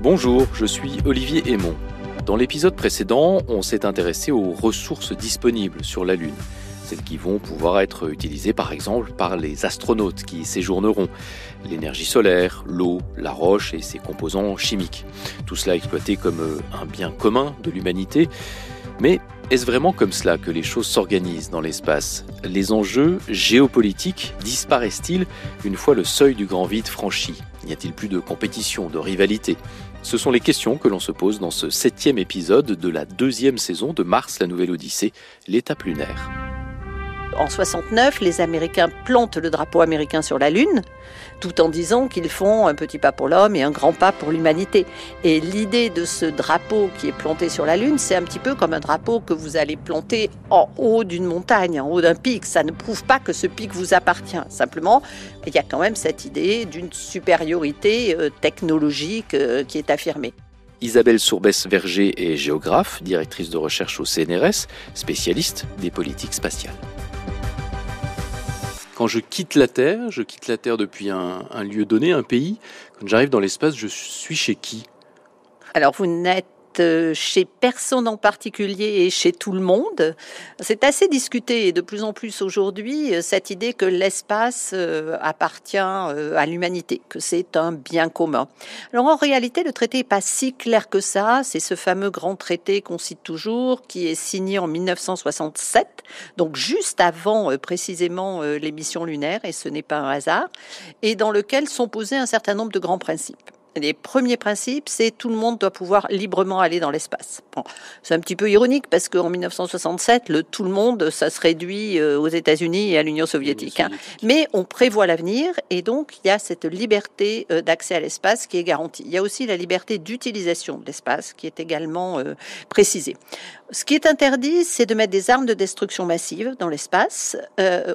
Bonjour, je suis Olivier Aymon. Dans l'épisode précédent, on s'est intéressé aux ressources disponibles sur la Lune, celles qui vont pouvoir être utilisées par exemple par les astronautes qui séjourneront, l'énergie solaire, l'eau, la roche et ses composants chimiques. Tout cela exploité comme un bien commun de l'humanité. Mais est-ce vraiment comme cela que les choses s'organisent dans l'espace? Les enjeux géopolitiques disparaissent-ils une fois le seuil du grand vide franchi? N'y a-t-il plus de compétition, de rivalité? Ce sont les questions que l'on se pose dans ce septième épisode de la deuxième saison de Mars, la nouvelle Odyssée, l'étape lunaire en 69, les Américains plantent le drapeau américain sur la Lune, tout en disant qu'ils font un petit pas pour l'homme et un grand pas pour l'humanité. Et l'idée de ce drapeau qui est planté sur la Lune, c'est un petit peu comme un drapeau que vous allez planter en haut d'une montagne, en haut d'un pic. Ça ne prouve pas que ce pic vous appartient. Simplement, il y a quand même cette idée d'une supériorité euh, technologique euh, qui est affirmée. Isabelle Sourbès-Verger est géographe, directrice de recherche au CNRS, spécialiste des politiques spatiales. Quand je quitte la Terre, je quitte la Terre depuis un, lieu donné, un pays. Quand j'arrive dans l'espace, je suis chez qui? Alors vous n'êtes euh, chez personne en particulier et chez tout le monde. C'est assez discuté et de plus en plus aujourd'hui euh, cette idée que l'espace euh, appartient à l'humanité, que c'est un bien commun. Alors en réalité, le traité n'est pas si clair que ça. C'est ce fameux grand traité qu'on cite toujours, qui est signé en 1967, donc juste avant précisément l'émission lunaire, et ce n'est pas un hasard, et dans lequel sont posés un certain nombre de grands principes les premiers principes, c'est tout le monde doit pouvoir librement aller dans l'espace. c'est un petit peu ironique parce qu'en 1967, le tout le monde, ça se réduit euh, aux États-Unis et à l'Union soviétique. Hein. Mais on prévoit l'avenir et donc il y a cette liberté euh, d'accès à l'espace qui est garantie. Il y a aussi la liberté d'utilisation de l'espace qui est également euh, précisée. Ce qui est interdit, c'est de mettre des armes de destruction massive dans l'espace.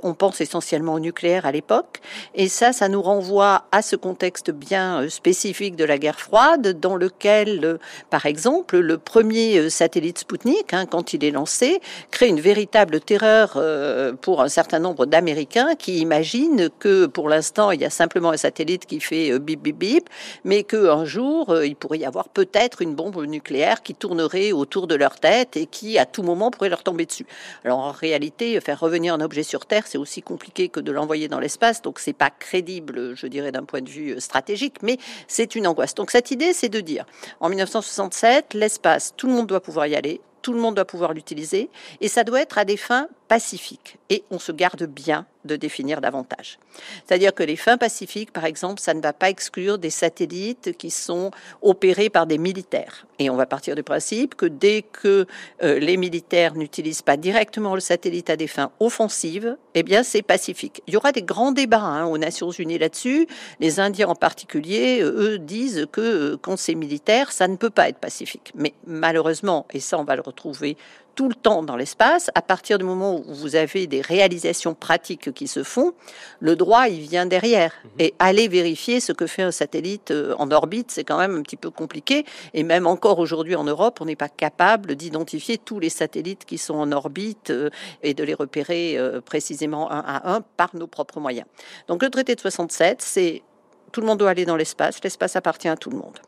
on pense essentiellement au nucléaire à l'époque, et ça, ça nous renvoie à ce contexte bien spécifique de la guerre froide, dans lequel, euh, par exemple, le premier euh, satellite Sputnik, hein, quand il est lancé, crée une véritable terreur euh, pour un certain nombre d'Américains qui imaginent que, pour l'instant, il y a simplement un satellite qui fait bip bip bip, mais qu'un jour, il pourrait y avoir peut-être une bombe nucléaire qui tournerait autour de leur tête et qui, à tout moment, pourrait leur tomber dessus. Alors, en réalité, faire revenir un objet sur Terre, c'est aussi compliqué que de l'envoyer dans l'espace, donc c'est pas crédible, je dirais, d'un point de vue stratégique, mais c'est une Donc cette idée, c'est de dire, en 1967, l'espace, tout le monde doit pouvoir y aller, tout le monde doit pouvoir l'utiliser, et ça doit être à des fins pacifiques. Et on se garde bien de définir davantage. C'est-à-dire que les fins pacifiques, par exemple, ça ne va pas exclure des satellites qui sont opérés par des militaires. Et on va partir du principe que dès que euh, les militaires n'utilisent pas directement le satellite à des fins offensives, eh bien c'est pacifique. Il y aura des grands débats hein, aux Nations Unies là-dessus. Les Indiens en particulier, eux, disent que euh, quand c'est militaire, ça ne peut pas être pacifique. Mais malheureusement, et ça on va le retrouver tout le temps dans l'espace, à partir du moment où vous avez des réalisations pratiques qui se font, le droit, il vient derrière. Mhm. Et aller vérifier ce que fait un satellite euh, en orbite, c'est quand même un petit peu compliqué. Et même encore aujourd'hui en Europe, on n'est pas capable d'identifier tous les satellites qui sont en orbite euh, et de les repérer euh, précisément un à un par nos propres moyens. Donc le traité de 67, c'est tout le monde doit aller dans l'espace, l'espace appartient à tout le monde.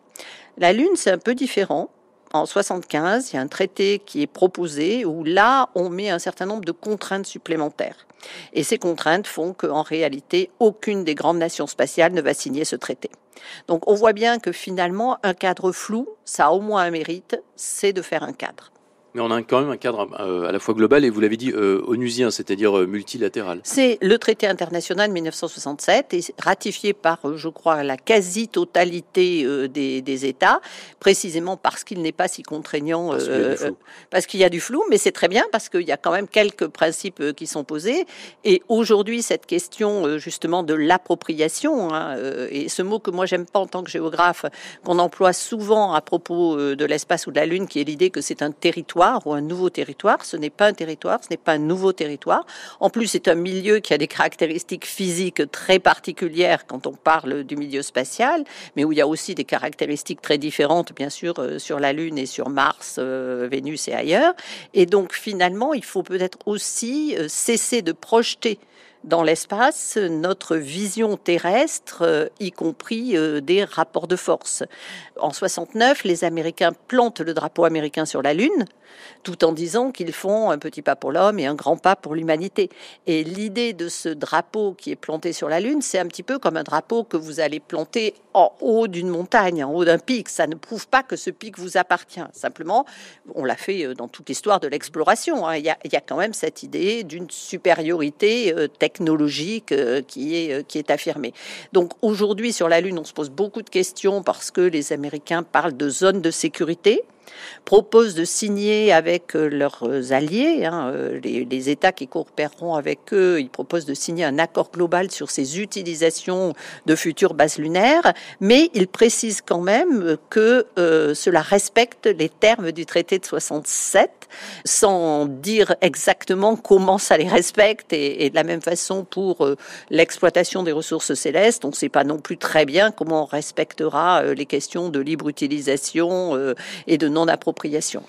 La Lune, c'est un peu différent en 75, il y a un traité qui est proposé où là, on met un certain nombre de contraintes supplémentaires. Et ces contraintes font qu'en réalité, aucune des grandes nations spatiales ne va signer ce traité. Donc on voit bien que finalement, un cadre flou, ça a au moins un mérite, c'est de faire un cadre. Mais on a quand même un cadre euh, à la fois global et vous l'avez dit euh, onusien, c'est-à-dire euh, multilatéral. C'est le traité international de 1967 et ratifié par, je crois, la quasi-totalité des, États, précisément parce qu'il n'est pas si contraignant, parce qu'il y, a du flou, mais c'est très bien parce qu'il y a quand même quelques principes qui sont posés. Et aujourd'hui, cette question justement de l'appropriation, hein, et ce mot que moi j'aime pas en tant que géographe, qu'on emploie souvent à propos de l'espace ou de la Lune, qui est l'idée que c'est un territoire ou un nouveau territoire. Ce n'est pas un territoire, ce n'est pas un nouveau territoire. En plus, c'est un milieu qui a des caractéristiques physiques très particulières quand on parle du milieu spatial, mais où il y a aussi des caractéristiques très différentes, bien sûr, euh, sur la Lune et sur Mars, euh, Vénus et ailleurs. Et donc, finalement, il faut peut-être aussi euh, cesser de projeter dans l'espace notre vision terrestre, y compris des rapports de force. En 69, les Américains plantent le drapeau américain sur la Lune, tout en disant qu'ils font un petit pas pour l'homme et un grand pas pour l'humanité. Et l'idée de ce drapeau qui est planté sur la Lune, c'est un petit peu comme un drapeau que vous allez planter en haut d'une montagne, en haut d'un pic. Ça ne prouve pas que ce pic vous appartient. Simplement, on l'a fait euh, dans toute l'histoire de l'exploration. Hein. Il, y a, quand même cette idée d'une supériorité euh, technologique euh, qui est, qui est affirmée. Donc aujourd'hui, sur la Lune, on se pose beaucoup de questions parce que les Américains parlent de zones de sécurité propose de signer avec euh, leurs alliés, hein, euh, les, États qui coopéreront avec eux, ils proposent de signer un accord global sur ces utilisations de futures bases lunaires, mais ils précisent quand même que euh, cela respecte les termes du traité de 67, sans dire exactement comment ça les respecte, et, de la même façon pour l'exploitation des ressources célestes, on ne sait pas non plus très bien comment on respectera les questions de libre utilisation et de non-appropriation.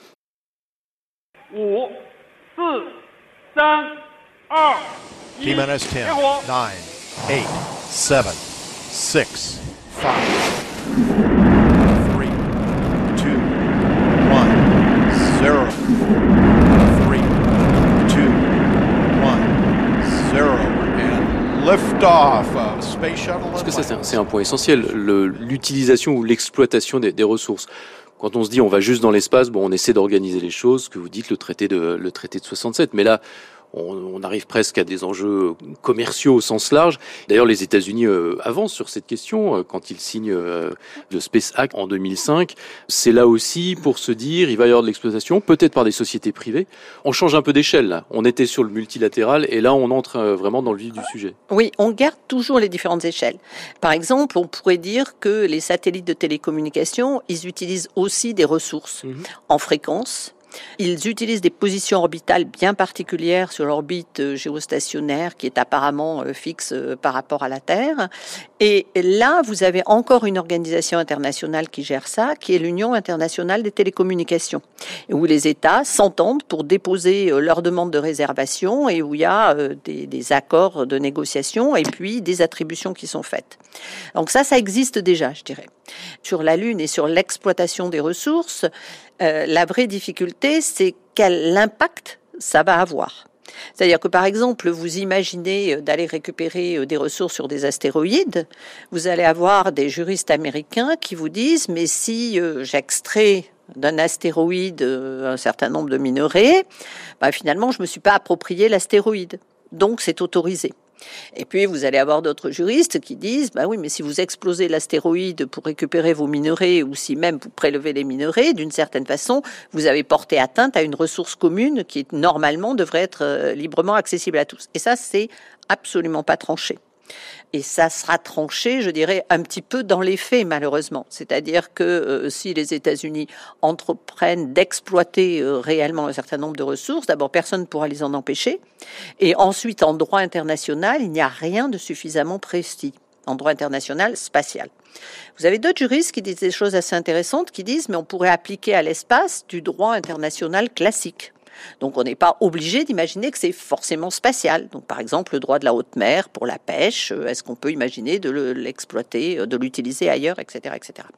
T minus 10, 9, 8, 7, 6, 5, 3, 2, 1, 0. 3, 2, 1, 0. And lift-off of Space Shuttle. Parce que ça, c'est un point essentiel, l'utilisation ou l'exploitation des, des ressources? Quand on se dit on va juste dans l'espace, bon, on essaie d'organiser les choses, que vous dites le traité de le traité de 67, mais là on, arrive presque à des enjeux commerciaux au sens large. D'ailleurs, les États-Unis euh, avancent sur cette question euh, quand ils signent euh, le Space Act en 2005. C'est là aussi pour se dire, il va y avoir de l'exploitation, peut-être par des sociétés privées. On change un peu d'échelle. On était sur le multilatéral et là, on entre vraiment dans le vif du sujet. Oui, on garde toujours les différentes échelles. Par exemple, on pourrait dire que les satellites de télécommunication, ils utilisent aussi des ressources mhm. en fréquence ils utilisent des positions orbitales bien particulières sur l'orbite euh, géostationnaire qui est apparemment euh, fixe euh, par rapport à la Terre. Et là, vous avez encore une organisation internationale qui gère ça, qui est l'Union internationale des télécommunications, où les États s'entendent pour déposer leur demande de réservation et où il y a des, des accords de négociation et puis des attributions qui sont faites. Donc ça, ça existe déjà, je dirais. Sur la Lune et sur l'exploitation des ressources, euh, la vraie difficulté, c'est quel impact ça va avoir. C'est-à-dire que par exemple, vous imaginez euh, d'aller récupérer euh, des ressources sur des astéroïdes, vous allez avoir des juristes américains qui vous disent, mais si j'extrais d'un astéroïde un certain nombre de minerais, bah, finalement, je ne me suis pas approprié l'astéroïde. Donc, c'est autorisé. Et puis, vous allez avoir d'autres juristes qui disent, bah oui, mais si vous explosez l'astéroïde pour récupérer vos minerais, ou si même vous prélevez les minerais, d'une certaine façon, vous avez porté atteinte à une ressource commune qui, normalement, devrait être euh, librement accessible à tous. Et ça, c'est absolument pas tranché. Et ça sera tranché, je dirais, un petit peu dans les faits, malheureusement. C'est-à-dire que euh, si les États-Unis entreprennent d'exploiter euh, réellement un certain nombre de ressources, d'abord, personne ne pourra les en empêcher. Et ensuite, en droit international, il n'y a rien de suffisamment précis en droit international spatial. Vous avez d'autres juristes qui disent des choses assez intéressantes, qui disent, mais on pourrait appliquer à l'espace du droit international classique. Donc on n'est pas obligé d'imaginer que c'est forcément spatial. Donc par exemple le droit de la haute mer pour la pêche, euh, est-ce qu'on peut imaginer de l'exploiter, euh, de l'utiliser ailleurs, etc., etc.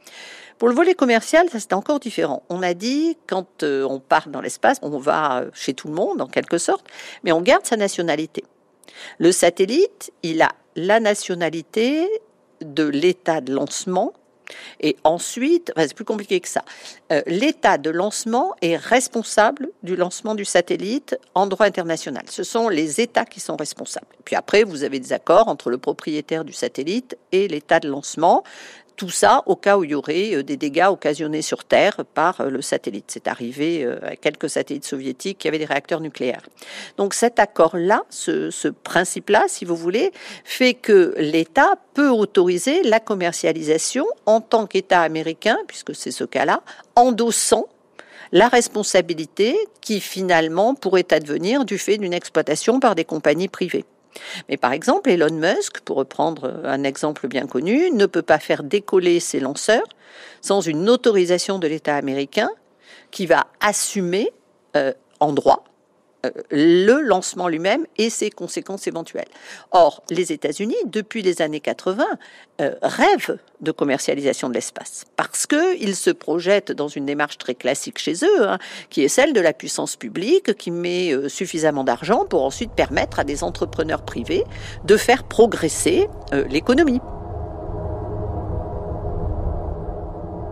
Pour le volet commercial, ça c'est encore différent. On a dit quand euh, on part dans l'espace, on va chez tout le monde en quelque sorte, mais on garde sa nationalité. Le satellite, il a la nationalité de l'état de lancement et ensuite, c'est plus compliqué que ça. Euh, L'État de lancement est responsable du lancement du satellite en droit international. Ce sont les États qui sont responsables. Puis après, vous avez des accords entre le propriétaire du satellite et l'État de lancement. Tout ça au cas où il y aurait euh, des dégâts occasionnés sur Terre par euh, le satellite. C'est arrivé euh, à quelques satellites soviétiques qui avaient des réacteurs nucléaires. Donc cet accord-là, ce, ce principe-là, si vous voulez, fait que l'État peut autoriser la commercialisation en tant qu'État américain, puisque c'est ce cas-là, endossant la responsabilité qui finalement pourrait advenir du fait d'une exploitation par des compagnies privées. Mais par exemple, Elon Musk, pour reprendre un exemple bien connu, ne peut pas faire décoller ses lanceurs sans une autorisation de l'État américain qui va assumer euh, en droit le lancement lui-même et ses conséquences éventuelles. Or, les États-Unis, depuis les années 80, euh, rêvent de commercialisation de l'espace parce qu'ils se projettent dans une démarche très classique chez eux, hein, qui est celle de la puissance publique qui met euh, suffisamment d'argent pour ensuite permettre à des entrepreneurs privés de faire progresser l'économie.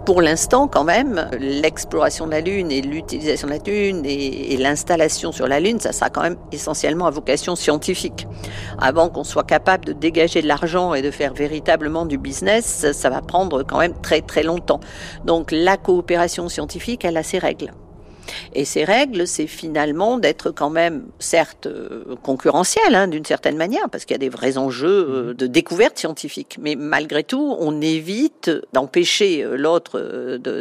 Pour l'instant, quand même, l'exploration de la Lune et l'utilisation de la Lune et, l'installation sur la Lune, ça sera quand même essentiellement à vocation scientifique. Avant qu'on soit capable de dégager de l'argent et de faire véritablement du business, ça va prendre quand même très très longtemps. Donc la coopération scientifique, elle a ses règles. Et ces règles, c'est finalement d'être quand même, certes, euh, concurrentiel hein, d'une certaine manière, parce qu'il y a des vrais enjeux euh, mhm. de découverte scientifique. Mais malgré tout, on évite d'empêcher euh, l'autre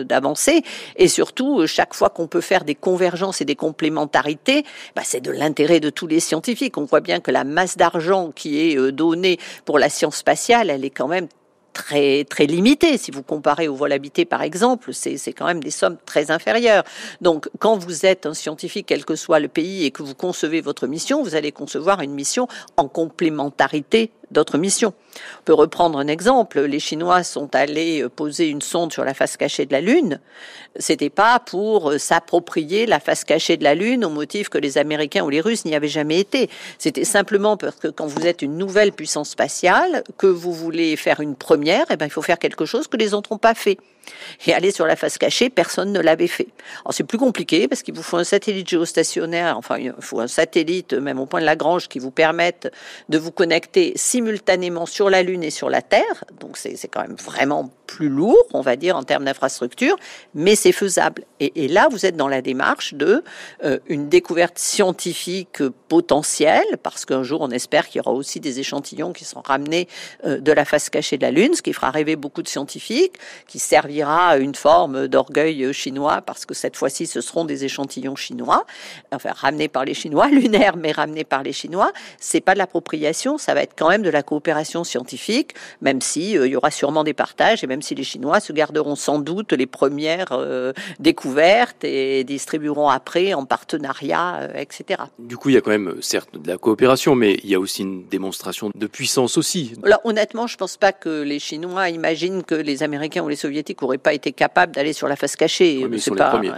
d'avancer. Et surtout, chaque fois qu'on peut faire des convergences et des complémentarités, bah, c'est de l'intérêt de tous les scientifiques. On voit bien que la masse d'argent qui est donnée pour la science spatiale, elle est quand même très très limité. Si vous comparez au vol habité, par exemple, c'est quand même des sommes très inférieures. Donc, quand vous êtes un scientifique, quel que soit le pays, et que vous concevez votre mission, vous allez concevoir une mission en complémentarité d'autres missions. On peut reprendre un exemple. Les Chinois sont allés euh, poser une sonde sur la face cachée de la Lune. C'était pas pour euh, s'approprier la face cachée de la Lune au motif que les Américains ou les Russes n'y avaient jamais été. C'était simplement parce que quand vous êtes une nouvelle puissance spatiale, que vous voulez faire une première, eh ben, il faut faire quelque chose que les autres n'ont pas fait. Et aller sur la face cachée, personne ne l'avait fait. Alors c'est plus compliqué parce qu'il vous faut un satellite géostationnaire, enfin il faut un satellite même au point de Lagrange qui vous permette de vous connecter simultanément sur la Lune et sur la Terre. Donc c'est quand même vraiment plus lourd, on va dire, en termes d'infrastructure, mais c'est faisable. Et, là, vous êtes dans la démarche de euh, une découverte scientifique potentielle, parce qu'un jour, on espère qu'il y aura aussi des échantillons qui seront ramenés euh, de la face cachée de la Lune, ce qui fera rêver beaucoup de scientifiques, qui servira une forme d'orgueil chinois, parce que cette fois-ci, ce seront des échantillons chinois, enfin ramenés par les Chinois, lunaires, mais ramenés par les Chinois. C'est pas de l'appropriation, ça va être quand même de la coopération scientifique, même si euh, il y aura sûrement des partages et même si les Chinois se garderont sans doute les premières euh, découvertes et distribueront après en partenariat, euh, etc. Du coup, il y a quand même certes de la coopération, mais il y a aussi une démonstration de puissance aussi. Alors, honnêtement, je pense pas que les Chinois imaginent que les Américains ou les Soviétiques n'auraient pas été capables d'aller sur la face cachée. mais ils sont pas... les premiers.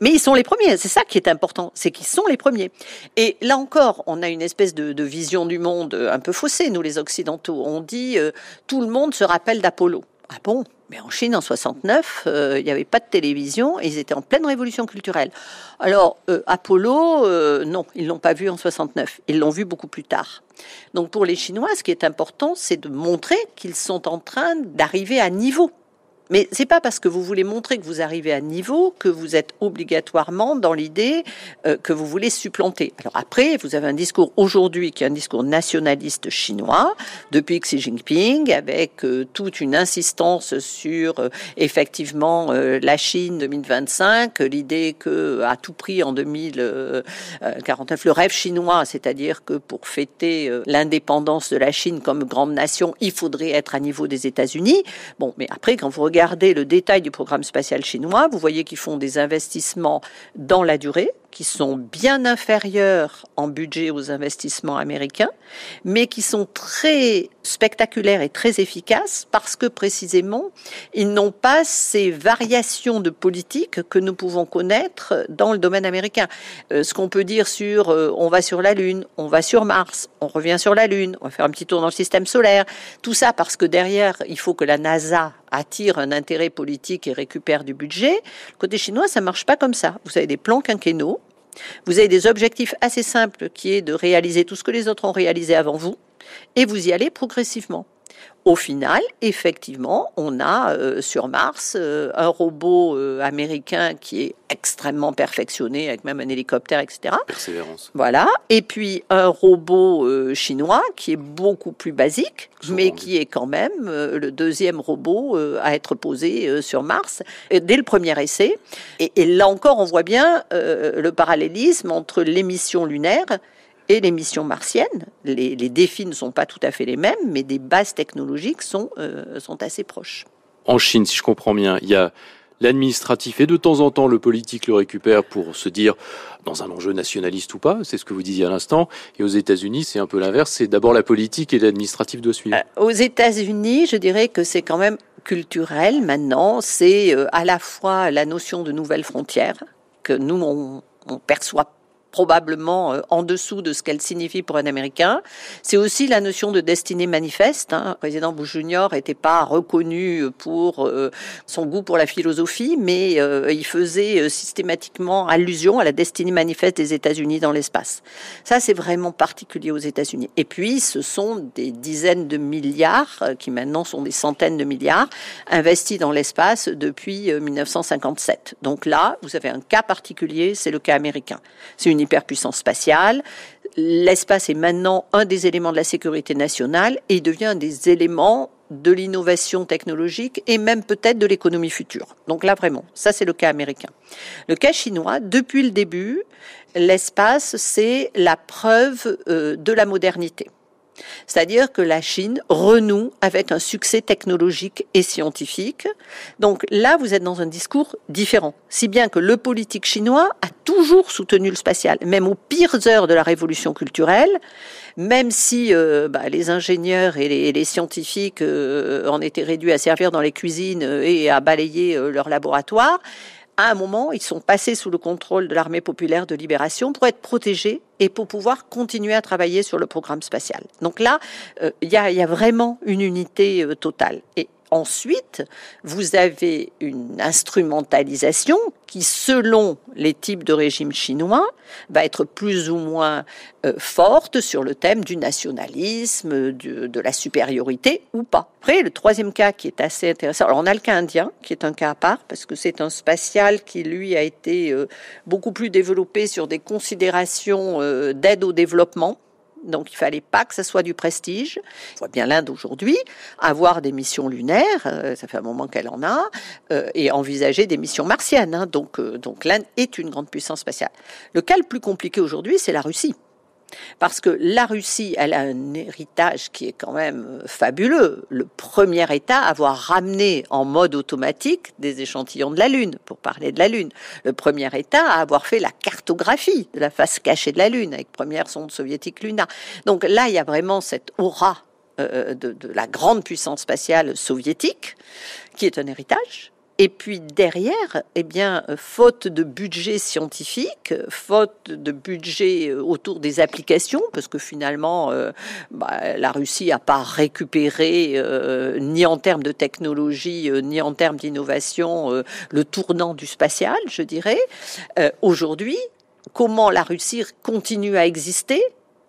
Mais ils sont les premiers, c'est ça qui est important, c'est qu'ils sont les premiers. Et là encore, on a une espèce de, vision du monde un peu faussée, nous les Occidentaux. On dit, euh, tout le monde se rappelle d'Apollo. Ah bon? Mais en Chine, en 69, euh, il n'y avait pas de télévision et ils étaient en pleine révolution culturelle. Alors, euh, Apollo, non, ils l'ont pas vu en 69. Ils l'ont vu beaucoup plus tard. Donc, pour les Chinois, ce qui est important, c'est de montrer qu'ils sont en train d'arriver à niveau mais c'est pas parce que vous voulez montrer que vous arrivez à niveau que vous êtes obligatoirement dans l'idée euh, que vous voulez supplanter. Alors après, vous avez un discours aujourd'hui qui est un discours nationaliste chinois depuis Xi Jinping, avec euh, toute une insistance sur euh, effectivement la Chine 2025, l'idée que à tout prix en 2049 le rêve chinois, c'est-à-dire que pour fêter l'indépendance de la Chine comme grande nation, il faudrait être à niveau des États-Unis. Bon, mais après quand vous regardez regardez le détail du programme spatial chinois, vous voyez qu'ils font des investissements dans la durée, qui sont bien inférieurs en budget aux investissements américains, mais qui sont très spectaculaires et très efficaces parce que précisément, ils n'ont pas ces variations de politique que nous pouvons connaître dans le domaine américain. Euh, ce qu'on peut dire sur euh, on va sur la Lune, on va sur Mars, on revient sur la Lune, on va faire un petit tour dans le système solaire, tout ça parce que derrière, il faut que la NASA attire un intérêt politique et récupère du budget. Côté chinois, ça marche pas comme ça. Vous avez des plans quinquennaux vous avez des objectifs assez simples qui est de réaliser tout ce que les autres ont réalisé avant vous et vous y allez progressivement. Au final, effectivement, on a euh, sur Mars euh, un robot euh, américain qui est extrêmement perfectionné, avec même un hélicoptère, etc. Persévérance. Voilà. Et puis un robot chinois qui est beaucoup plus basique, mais qui est quand même le deuxième robot à être posé sur Mars dès le premier essai. Et, et, là encore, on voit bien le parallélisme entre l'émission lunaire et les missions martiennes. Les, défis ne sont pas tout à fait les mêmes, mais des bases technologiques sont, euh, sont assez proches. En Chine, si je comprends bien, il y a l'administratif et de temps en temps le politique le récupère pour se dire dans un enjeu nationaliste ou pas, c'est ce que vous disiez à l'instant. Et aux États-Unis, c'est un peu l'inverse, c'est d'abord la politique et l'administratif doit suivre. Euh, aux États-Unis, je dirais que c'est quand même culturel maintenant, c'est euh, à la fois la notion de nouvelles frontières que nous on, on perçoit probablement euh, en dessous de ce qu'elle signifie pour un Américain. C'est aussi la notion de destinée manifeste. Hein. Le président Bush Junior n'était pas reconnu pour euh, son goût pour la philosophie, mais euh, il faisait systématiquement allusion à la destinée manifeste des États-Unis dans l'espace. Ça, c'est vraiment particulier aux États-Unis. Et puis, ce sont des dizaines de milliards, qui maintenant sont des centaines de milliards, investis dans l'espace depuis 1957. Donc là, vous avez un cas particulier, c'est le cas américain. C'est une hyperpuissance spatiale. L'espace est maintenant un des éléments de la sécurité nationale et devient un des éléments de l'innovation technologique et même peut-être de l'économie future. Donc là, vraiment, ça c'est le cas américain. Le cas chinois, depuis le début, l'espace, c'est la preuve euh, de la modernité. C'est-à-dire que la Chine renoue avec un succès technologique et scientifique. Donc là, vous êtes dans un discours différent. Si bien que le politique chinois a toujours soutenu le spatial, même aux pires heures de la révolution culturelle, même si euh, bah, les ingénieurs et les, scientifiques euh, en étaient réduits à servir dans les cuisines et à balayer euh, leurs laboratoires, à un moment, ils sont passés sous le contrôle de l'armée populaire de libération pour être protégés et pour pouvoir continuer à travailler sur le programme spatial. Donc là, euh, il y, a, vraiment une unité euh, totale. Et Ensuite, vous avez une instrumentalisation qui, selon les types de régimes chinois, va être plus ou moins euh, forte sur le thème du nationalisme, de, la supériorité ou pas. Après, le troisième cas qui est assez intéressant, alors on a le cas indien, qui est un cas à part, parce que c'est un spatial qui, lui, a été euh, beaucoup plus développé sur des considérations euh, d'aide au développement donc il fallait pas que ça soit du prestige. On voit bien l'Inde aujourd'hui avoir des missions lunaires, euh, ça fait un moment qu'elle en a, euh, et envisager des missions martiennes. Hein. donc euh, donc l'Inde est une grande puissance spatiale. Le cas le plus compliqué aujourd'hui, c'est la Russie. Parce que la Russie, elle a un héritage qui est quand même euh, fabuleux. Le premier État à avoir ramené en mode automatique des échantillons de la Lune, pour parler de la Lune. Le premier État à avoir fait la cartographie de la face cachée de la Lune, avec première sonde soviétique Luna. Donc là, il y a vraiment cette aura euh, de, de la grande puissance spatiale soviétique, qui est un héritage. Et puis derrière, eh bien, faute de budget scientifique, faute de budget euh, autour des applications, parce que finalement, euh, bah, la Russie n'a pas récupéré euh, ni en termes de technologie, ni en termes d'innovation, le tournant du spatial, je dirais. Aujourd'hui, comment la Russie continue à exister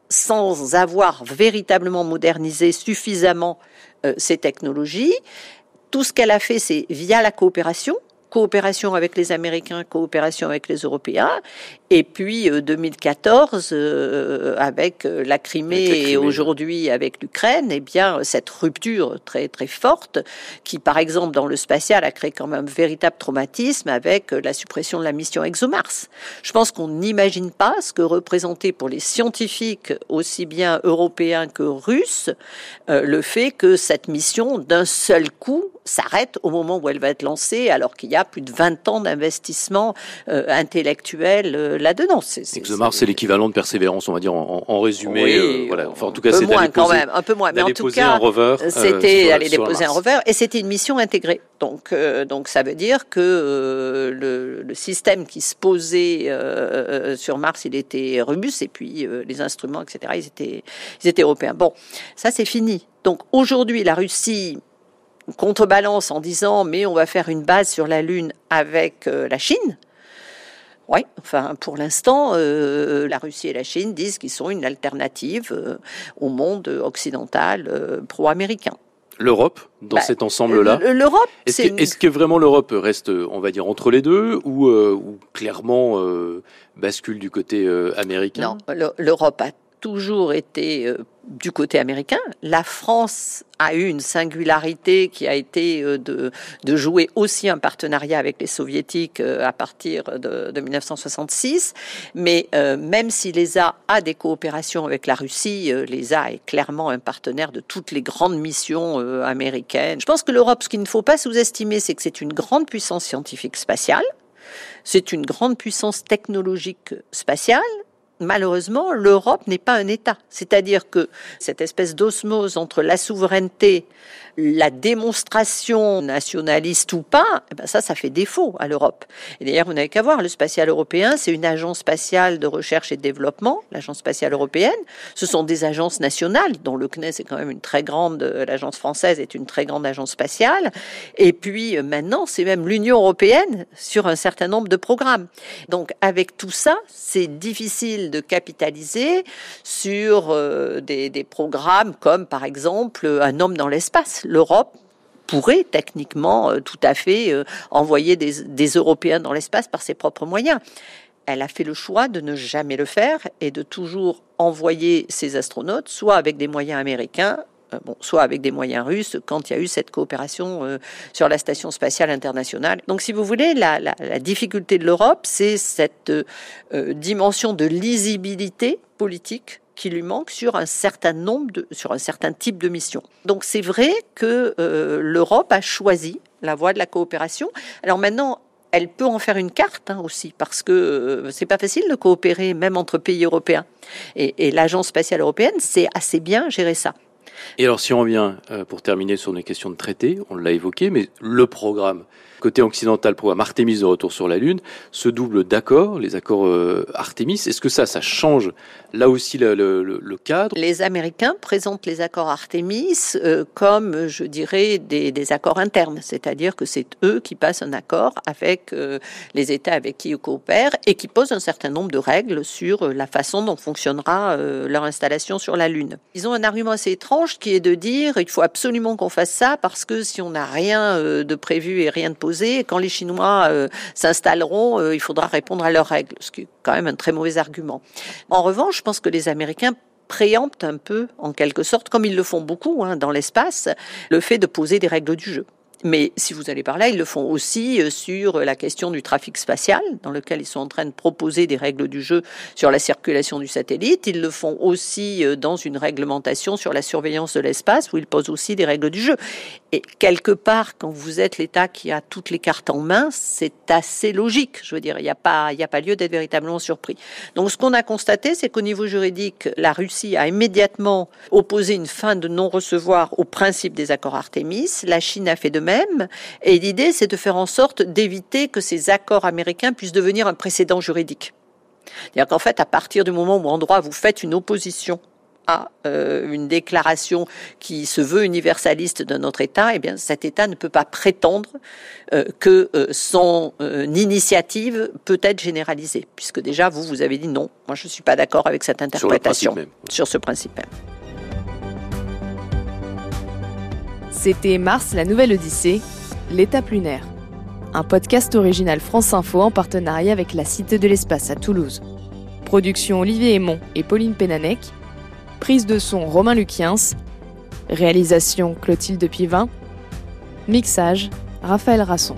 sans avoir véritablement modernisé suffisamment ces technologies? Tout ce qu'elle a fait, c'est via la coopération, coopération avec les Américains, coopération avec les Européens, et puis 2014 euh, euh, avec euh, la Crimée, et aujourd'hui avec l'Ukraine, eh bien cette rupture très très forte qui par exemple dans le spatial a créé quand même un véritable traumatisme avec la suppression de la mission ExoMars. Je pense qu'on n'imagine pas ce que représentait pour les scientifiques aussi bien européens que russes le fait que cette mission d'un seul coup s'arrête au moment où elle va être lancée alors qu'il y a plus de 20 ans d'investissement intellectuel là-dedans. ExoMars, c'est l'équivalent de persévérance, on va dire en, résumé. Euh, voilà. Enfin, en tout cas, c'est moins quand même, un peu moins. Mais en tout cas, euh, c'était aller déposer un rover et c'était une mission intégrée. Donc, euh, donc ça veut dire que le, le, système qui se posait sur Mars, il était robuste et puis les instruments, etc. Ils étaient, ils étaient européens. Bon, ça c'est fini. Donc aujourd'hui, la Russie contrebalance en disant mais on va faire une base sur la Lune avec la Chine. Oui, enfin, pour l'instant, euh, la Russie et la Chine disent qu'ils sont une alternative euh, au monde occidental euh, pro-américain. L'Europe, dans bah, cet ensemble-là L'Europe, est-ce que, est que, vraiment l'Europe reste, on va dire, entre les deux ou, ou clairement bascule du côté américain? Non, l'Europe a toujours été euh, du côté américain. La France a eu une singularité qui a été euh, de, de jouer aussi un partenariat avec les soviétiques euh, à partir de, de 1966. Mais même si l'ESA a des coopérations avec la Russie, l'ESA est clairement un partenaire de toutes les grandes missions américaines. Je pense que l'Europe, ce qu'il ne faut pas sous-estimer, c'est que c'est une grande puissance scientifique spatiale. C'est une grande puissance technologique spatiale malheureusement, l'Europe n'est pas un État. C'est-à-dire que cette espèce d'osmose entre la souveraineté la démonstration nationaliste ou pas, eh ben ça, ça fait défaut à l'Europe. Et d'ailleurs, vous n'avez qu'à voir, le spatial européen, c'est une agence spatiale de recherche et de développement, l'agence spatiale européenne. Ce sont des agences nationales, dont le CNES est quand même une très grande, l'agence française est une très grande agence spatiale. Et puis euh, maintenant, c'est même l'Union européenne sur un certain nombre de programmes. Donc avec tout ça, c'est difficile de capitaliser sur euh, des programmes comme par exemple un homme dans l'espace l'Europe pourrait techniquement euh, tout à fait euh, envoyer des, Européens dans l'espace par ses propres moyens. Elle a fait le choix de ne jamais le faire et de toujours envoyer ses astronautes soit avec des moyens américains, euh, soit avec des moyens russes quand il y a eu cette coopération sur la station spatiale internationale. Donc, si vous voulez, la, difficulté de l'Europe, c'est cette dimension de lisibilité politique qui lui manque sur un certain nombre de, sur un certain type de mission. Donc c'est vrai que euh, l'Europe a choisi la voie de la coopération. Alors maintenant, elle peut en faire une carte hein, aussi, parce que euh, c'est pas facile de coopérer même entre pays européens. Et, et l'agence spatiale européenne sait assez bien gérer ça. Et alors, si on revient euh, pour terminer sur les questions de traité, on l'a évoqué, mais le programme côté occidental, programme Artemis de retour sur la Lune, ce double d'accord, les accords euh, Artemis, est-ce que ça, ça change là aussi le, le, le, cadre? Les Américains présentent les accords Artemis euh, comme, je dirais, des, des accords internes, c'est-à-dire que c'est eux qui passent un accord avec euh, les États avec qui ils coopèrent et qui posent un certain nombre de règles sur la façon dont fonctionnera leur installation sur la Lune. Ils ont un argument assez étrange qui est de dire il faut absolument qu'on fasse ça parce que si on n'a rien de prévu et rien de possible, quand les Chinois euh, s'installeront, euh, il faudra répondre à leurs règles, ce qui est quand même un très mauvais argument. En revanche, je pense que les Américains préemptent un peu, en quelque sorte, comme ils le font beaucoup hein, dans l'espace, le fait de poser des règles du jeu. Mais si vous allez par là, ils le font aussi euh, sur la question du trafic spatial, dans lequel ils sont en train de proposer des règles du jeu sur la circulation du satellite. Ils le font aussi dans une réglementation sur la surveillance de l'espace, où ils posent aussi des règles du jeu. Et quelque part, quand vous êtes l'État qui a toutes les cartes en main, c'est assez logique. Je veux dire, il n'y a pas, il n'y a pas lieu d'être véritablement surpris. Donc, ce qu'on a constaté, c'est qu'au niveau juridique, la Russie a immédiatement opposé une fin de non-recevoir au principe des accords Artemis. La Chine a fait de même et l'idée, c'est de faire en sorte d'éviter que ces accords américains puissent devenir un précédent juridique. C'est-à-dire qu'en fait, à partir du moment où en droit vous faites une opposition à euh, une déclaration qui se veut universaliste d'un autre État, eh bien cet État ne peut pas prétendre euh, que euh, son initiative peut être généralisée, puisque déjà vous vous avez dit non, moi je ne suis pas d'accord avec cette interprétation sur, sur ce principe même. C'était Mars, la nouvelle Odyssée, l'étape lunaire. Un podcast original France Info en partenariat avec la Cité de l'Espace à Toulouse. Production Olivier Aymon et Pauline Pénanec. Prise de son Romain Luquiens. Réalisation Clotilde Pivin. Mixage Raphaël Rasson.